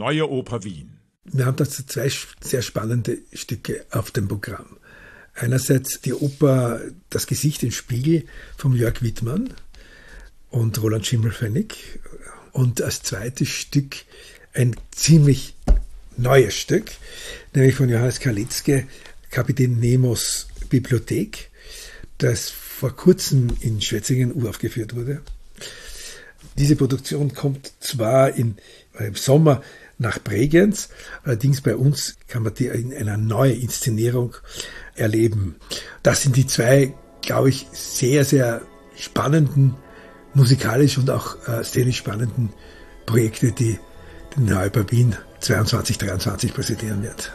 Neue Oper Wien. Wir haben dazu zwei sehr spannende Stücke auf dem Programm. Einerseits die Oper Das Gesicht im Spiegel von Jörg Wittmann und Roland Schimmelfennig. Und als zweites Stück ein ziemlich neues Stück, nämlich von Johannes Kalitzke, Kapitän Nemos Bibliothek, das vor kurzem in Schwetzingen uraufgeführt wurde. Diese Produktion kommt zwar in, im Sommer nach Bregenz, allerdings bei uns kann man die in einer neuen Inszenierung erleben. Das sind die zwei, glaube ich, sehr, sehr spannenden, musikalisch und auch äh, szenisch spannenden Projekte, die den Neuber Wien 22, 23 präsentieren wird.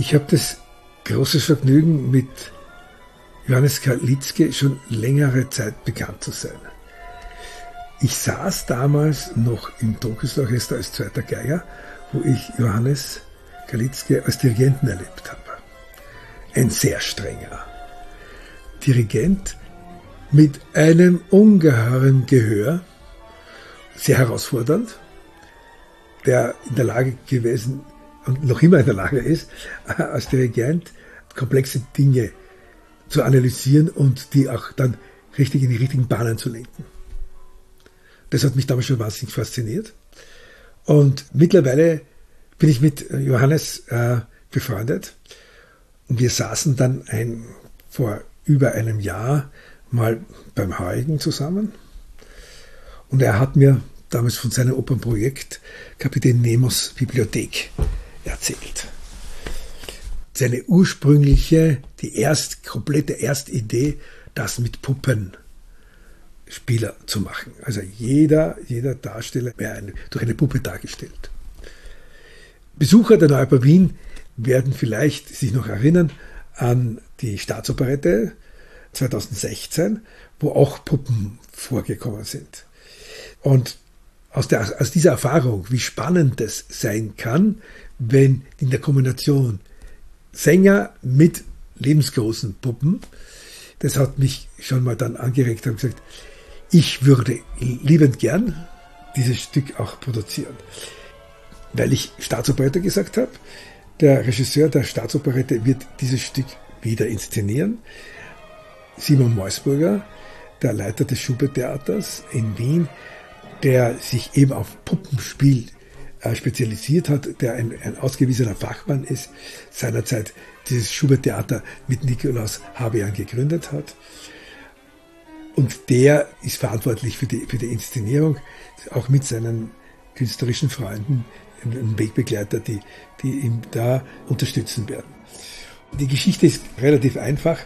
Ich habe das große Vergnügen, mit Johannes Kalitzke schon längere Zeit bekannt zu sein. Ich saß damals noch im Donkersorchester als zweiter Geiger, wo ich Johannes Kalitzke als Dirigenten erlebt habe. Ein sehr strenger Dirigent mit einem ungeheuren Gehör, sehr herausfordernd, der in der Lage gewesen und noch immer in der Lage ist, als Dirigent komplexe Dinge zu analysieren und die auch dann richtig in die richtigen Bahnen zu lenken. Das hat mich damals schon wahnsinnig fasziniert. Und mittlerweile bin ich mit Johannes äh, befreundet. Und wir saßen dann ein, vor über einem Jahr mal beim Heurigen zusammen. Und er hat mir damals von seinem Opernprojekt Kapitän Nemos Bibliothek erzählt. Seine ursprüngliche, die erst, komplette Erstidee, das mit Puppen Spieler zu machen. Also jeder, jeder Darsteller wäre eine, durch eine Puppe dargestellt. Besucher der Neuper Wien werden vielleicht sich noch erinnern an die Staatsoperette 2016, wo auch Puppen vorgekommen sind. Und aus, der, aus dieser Erfahrung, wie spannend es sein kann, wenn in der Kombination Sänger mit lebensgroßen Puppen, das hat mich schon mal dann angeregt und gesagt, ich würde liebend gern dieses Stück auch produzieren. Weil ich Staatsoperette gesagt habe, der Regisseur der Staatsoperette wird dieses Stück wieder inszenieren. Simon Meusburger, der Leiter des Schubert-Theaters in Wien, der sich eben auf Puppenspiel spezialisiert hat, der ein, ein ausgewiesener Fachmann ist, seinerzeit dieses Schubert-Theater mit Nikolaus Habian gegründet hat. Und der ist verantwortlich für die, für die Inszenierung, auch mit seinen künstlerischen Freunden, ein Wegbegleiter, die, die ihm da unterstützen werden. Die Geschichte ist relativ einfach.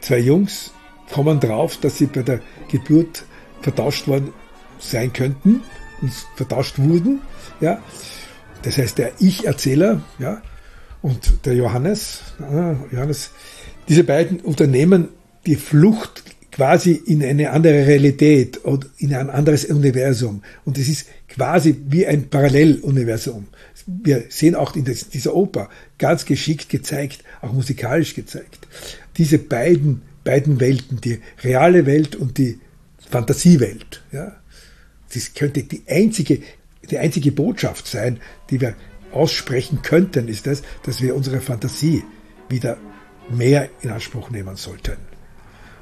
Zwei Jungs kommen drauf, dass sie bei der Geburt vertauscht worden sein könnten vertauscht wurden. Ja? Das heißt, der Ich-Erzähler ja, und der Johannes, Johannes, diese beiden unternehmen die Flucht quasi in eine andere Realität oder in ein anderes Universum. Und es ist quasi wie ein Paralleluniversum. Wir sehen auch in dieser Oper ganz geschickt gezeigt, auch musikalisch gezeigt, diese beiden, beiden Welten, die reale Welt und die Fantasiewelt. Ja. Das könnte die einzige, die einzige Botschaft sein, die wir aussprechen könnten, ist das, dass wir unsere Fantasie wieder mehr in Anspruch nehmen sollten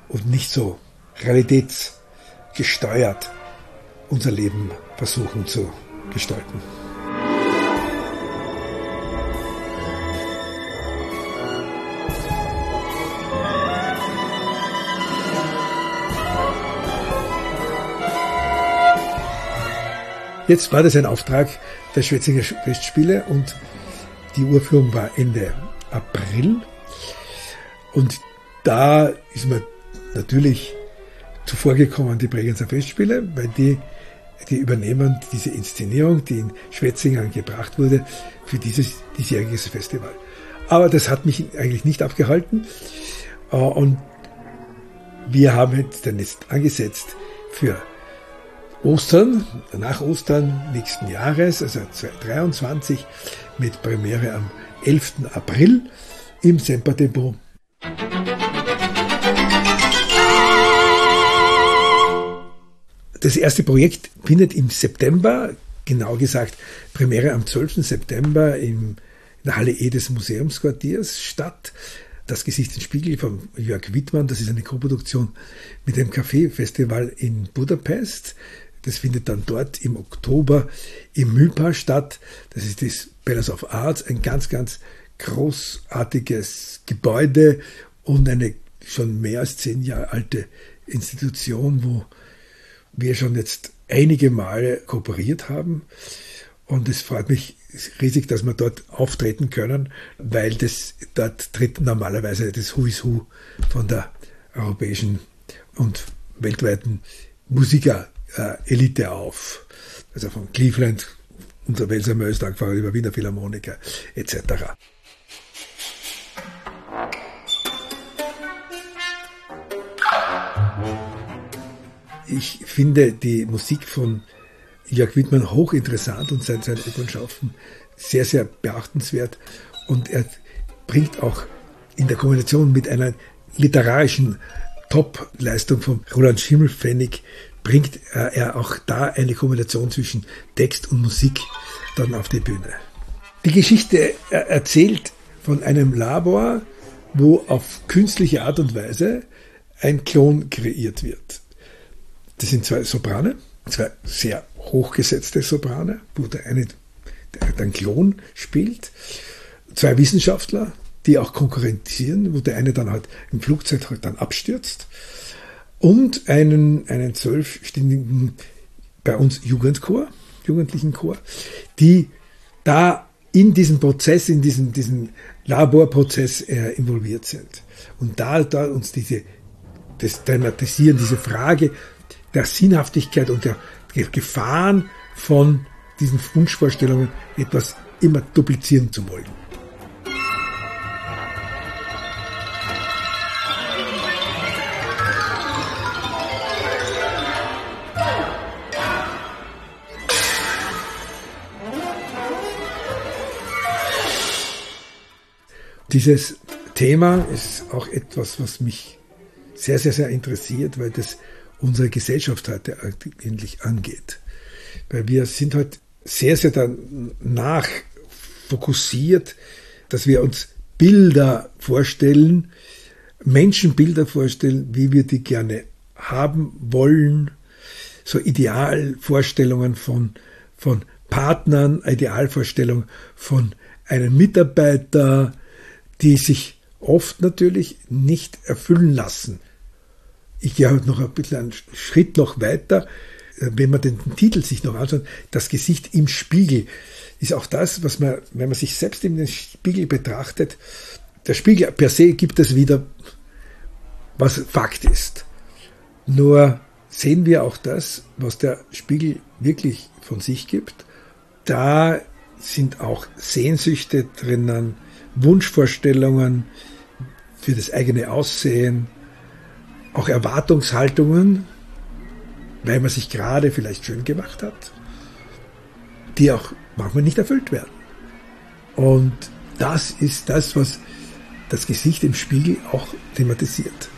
und nicht so realitätsgesteuert unser Leben versuchen zu gestalten. Jetzt war das ein Auftrag der Schwetzinger Festspiele und die Urführung war Ende April. Und da ist mir natürlich zuvorgekommen die Bregenzer Festspiele, weil die, die übernehmen diese Inszenierung, die in Schwetzingen gebracht wurde, für dieses diesjähriges Festival. Aber das hat mich eigentlich nicht abgehalten. Äh, und wir haben jetzt dann jetzt angesetzt für Ostern, nach Ostern nächsten Jahres, also 2023, mit Premiere am 11. April im Semper Depot. Das erste Projekt findet im September, genau gesagt Premiere am 12. September im, in der Halle E des Museumsquartiers statt. Das Gesicht in Spiegel von Jörg Wittmann, das ist eine Koproduktion mit dem Café-Festival in Budapest. Das findet dann dort im Oktober im Mühlpaar statt. Das ist das Palace of Arts, ein ganz, ganz großartiges Gebäude und eine schon mehr als zehn Jahre alte Institution, wo wir schon jetzt einige Male kooperiert haben. Und es freut mich riesig, dass wir dort auftreten können, weil das dort tritt normalerweise das Who is Who von der europäischen und weltweiten Musiker-Elite auf. Also von Cleveland, unser Welser Möstag, über Wiener Philharmoniker etc. Ich finde die Musik von Jörg Wittmann hochinteressant und sein, sein Opernschaffen sehr, sehr beachtenswert. Und er bringt auch in der Kombination mit einer literarischen Top-Leistung von Roland Schimmelpfennig, bringt er auch da eine Kombination zwischen Text und Musik dann auf die Bühne. Die Geschichte erzählt von einem Labor, wo auf künstliche Art und Weise ein Klon kreiert wird. Das sind zwei Soprane, zwei sehr hochgesetzte Soprane, wo der eine der Klon spielt, zwei Wissenschaftler, die auch konkurrenzieren, wo der eine dann halt im Flugzeug halt dann abstürzt und einen, einen zwölfstündigen bei uns Jugendchor, jugendlichen Chor, die da in diesem Prozess, in diesem, diesem Laborprozess äh, involviert sind. Und da, da uns diese, das Dramatisieren, diese Frage der Sinnhaftigkeit und der, Gefahren von diesen Wunschvorstellungen etwas immer duplizieren zu wollen. Dieses Thema ist auch etwas, was mich sehr, sehr, sehr interessiert, weil das unsere Gesellschaft heute eigentlich angeht. Weil wir sind halt sehr, sehr danach fokussiert, dass wir uns Bilder vorstellen, Menschenbilder vorstellen, wie wir die gerne haben wollen, so Idealvorstellungen von, von Partnern, Idealvorstellungen von einem Mitarbeiter, die sich oft natürlich nicht erfüllen lassen ich gehe halt noch ein bisschen einen Schritt noch weiter, äh, wenn man den Titel sich noch anschaut, das Gesicht im Spiegel ist auch das, was man, wenn man sich selbst in den Spiegel betrachtet, der Spiegel per se gibt es wieder, was Fakt ist. Nur sehen wir auch das, was der Spiegel wirklich von sich gibt. Da sind auch Sehnsüchte drinnen, Wunschvorstellungen für das eigene Aussehen, auch Erwartungshaltungen, weil man sich gerade vielleicht schön gemacht hat, die auch manchmal nicht erfüllt werden. Und das ist das, was das Gesicht im Spiegel auch thematisiert.